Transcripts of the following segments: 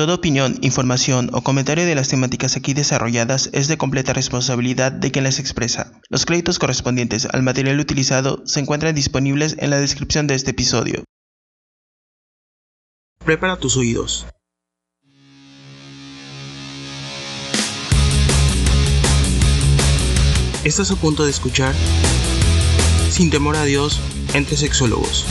Toda opinión, información o comentario de las temáticas aquí desarrolladas es de completa responsabilidad de quien las expresa. Los créditos correspondientes al material utilizado se encuentran disponibles en la descripción de este episodio. Prepara tus oídos. Estás a punto de escuchar Sin temor a Dios entre sexólogos.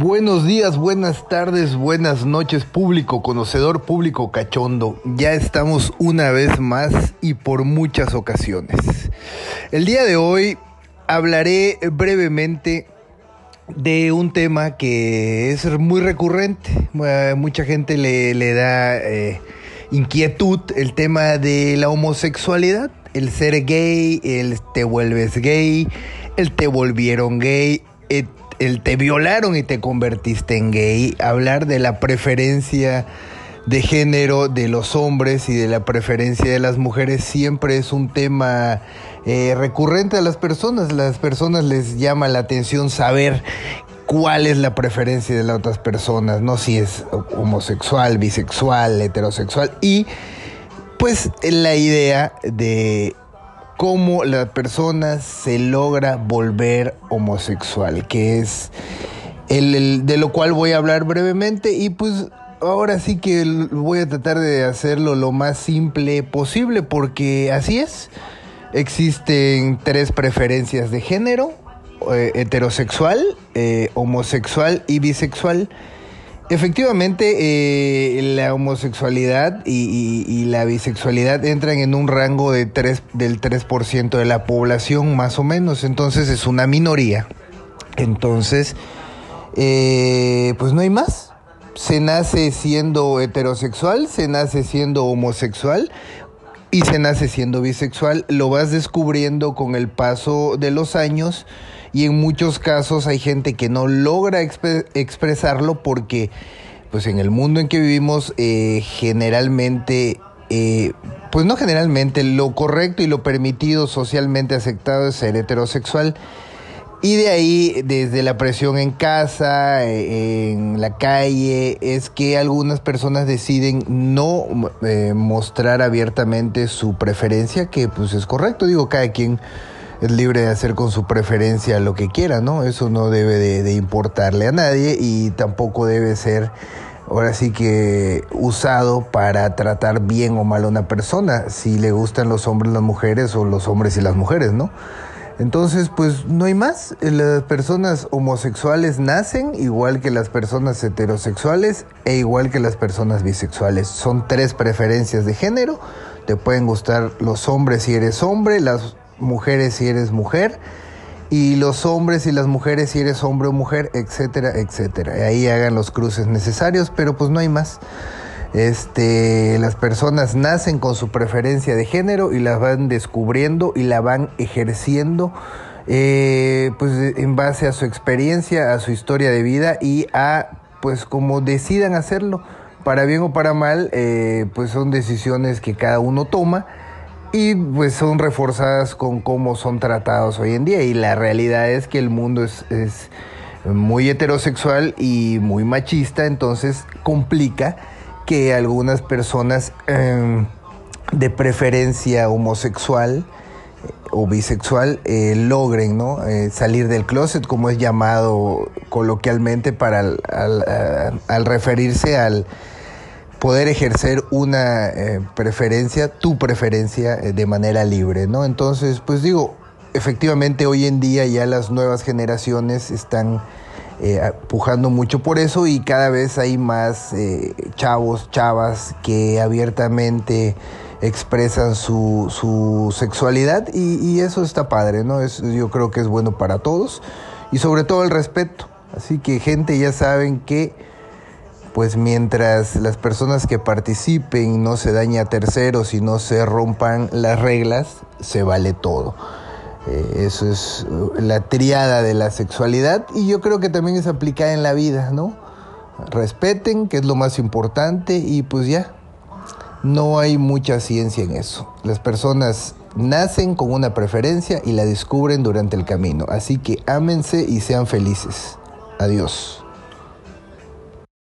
Buenos días, buenas tardes, buenas noches, público conocedor, público cachondo. Ya estamos una vez más y por muchas ocasiones. El día de hoy hablaré brevemente de un tema que es muy recurrente. Mucha gente le, le da eh, inquietud el tema de la homosexualidad, el ser gay, el te vuelves gay, el te volvieron gay, el te violaron y te convertiste en gay, hablar de la preferencia de género de los hombres y de la preferencia de las mujeres siempre es un tema eh, recurrente a las personas. Las personas les llama la atención saber cuál es la preferencia de las otras personas, no si es homosexual, bisexual, heterosexual. Y pues la idea de cómo la persona se logra volver homosexual, que es el, de lo cual voy a hablar brevemente y pues ahora sí que voy a tratar de hacerlo lo más simple posible porque así es. Existen tres preferencias de género, eh, heterosexual, eh, homosexual y bisexual. Efectivamente, eh, la homosexualidad y, la bisexualidad entran en un rango de 3, del 3% de la población, más o menos. Entonces es una minoría. Entonces, pues no hay más. Se nace siendo heterosexual, se nace siendo homosexual y se nace siendo bisexual, lo vas descubriendo con el paso de los años y en muchos casos hay gente que no logra expresarlo porque pues en el mundo en que vivimos eh, generalmente eh, pues no generalmente lo correcto y lo permitido socialmente aceptado es ser heterosexual. Y de ahí, desde la presión en casa, en la calle, es que algunas personas deciden no eh, mostrar abiertamente su preferencia, que pues es correcto, digo, cada quien es libre de hacer con su preferencia lo que quiera, ¿no? Eso no debe de, importarle a nadie y tampoco debe ser ahora sí que usado para tratar bien o mal a una persona, si le gustan los hombres, las mujeres o los hombres y las mujeres, ¿no? Entonces, pues no hay más. Las personas homosexuales nacen igual que las personas heterosexuales e igual que las personas bisexuales. Son tres preferencias de género. Te pueden gustar los hombres si eres hombre, las mujeres si eres mujer, y los hombres y las mujeres si eres hombre o mujer, etcétera, etcétera. Ahí hagan los cruces necesarios, pero pues no hay más. Este, las personas nacen con su preferencia de género y la van descubriendo y la van ejerciendo eh, pues en base a su experiencia, a su historia de vida y a pues como decidan hacerlo, para bien o para mal, eh, pues son decisiones que cada uno toma y pues son reforzadas con cómo son tratados hoy en día y la realidad es que el mundo es, es muy heterosexual y muy machista, entonces complica que algunas personas em, de preferencia homosexual eh, o bisexual eh, logren ¿no? Eh, salir del closet, como es llamado coloquialmente para al, referirse al poder ejercer una preferencia, tu preferencia de manera libre, ¿no? Entonces, pues digo, efectivamente hoy en día ya las nuevas generaciones están eh, pujando mucho por eso y cada vez hay más eh, chavos, chavas que abiertamente expresan su, su sexualidad y, eso está padre, ¿no? Yo creo que es bueno para todos y sobre todo el respeto. Así que gente ya saben que pues mientras las personas que participen no se dañe a terceros y no se rompan las reglas, se vale todo. Eh, eso es uh, la triada de la sexualidad y yo creo que también es aplicada en la vida, ¿no? Respeten, que es lo más importante y pues ya. No hay mucha ciencia en eso. Las personas nacen con una preferencia y la descubren durante el camino. Así que ámense y sean felices. Adiós.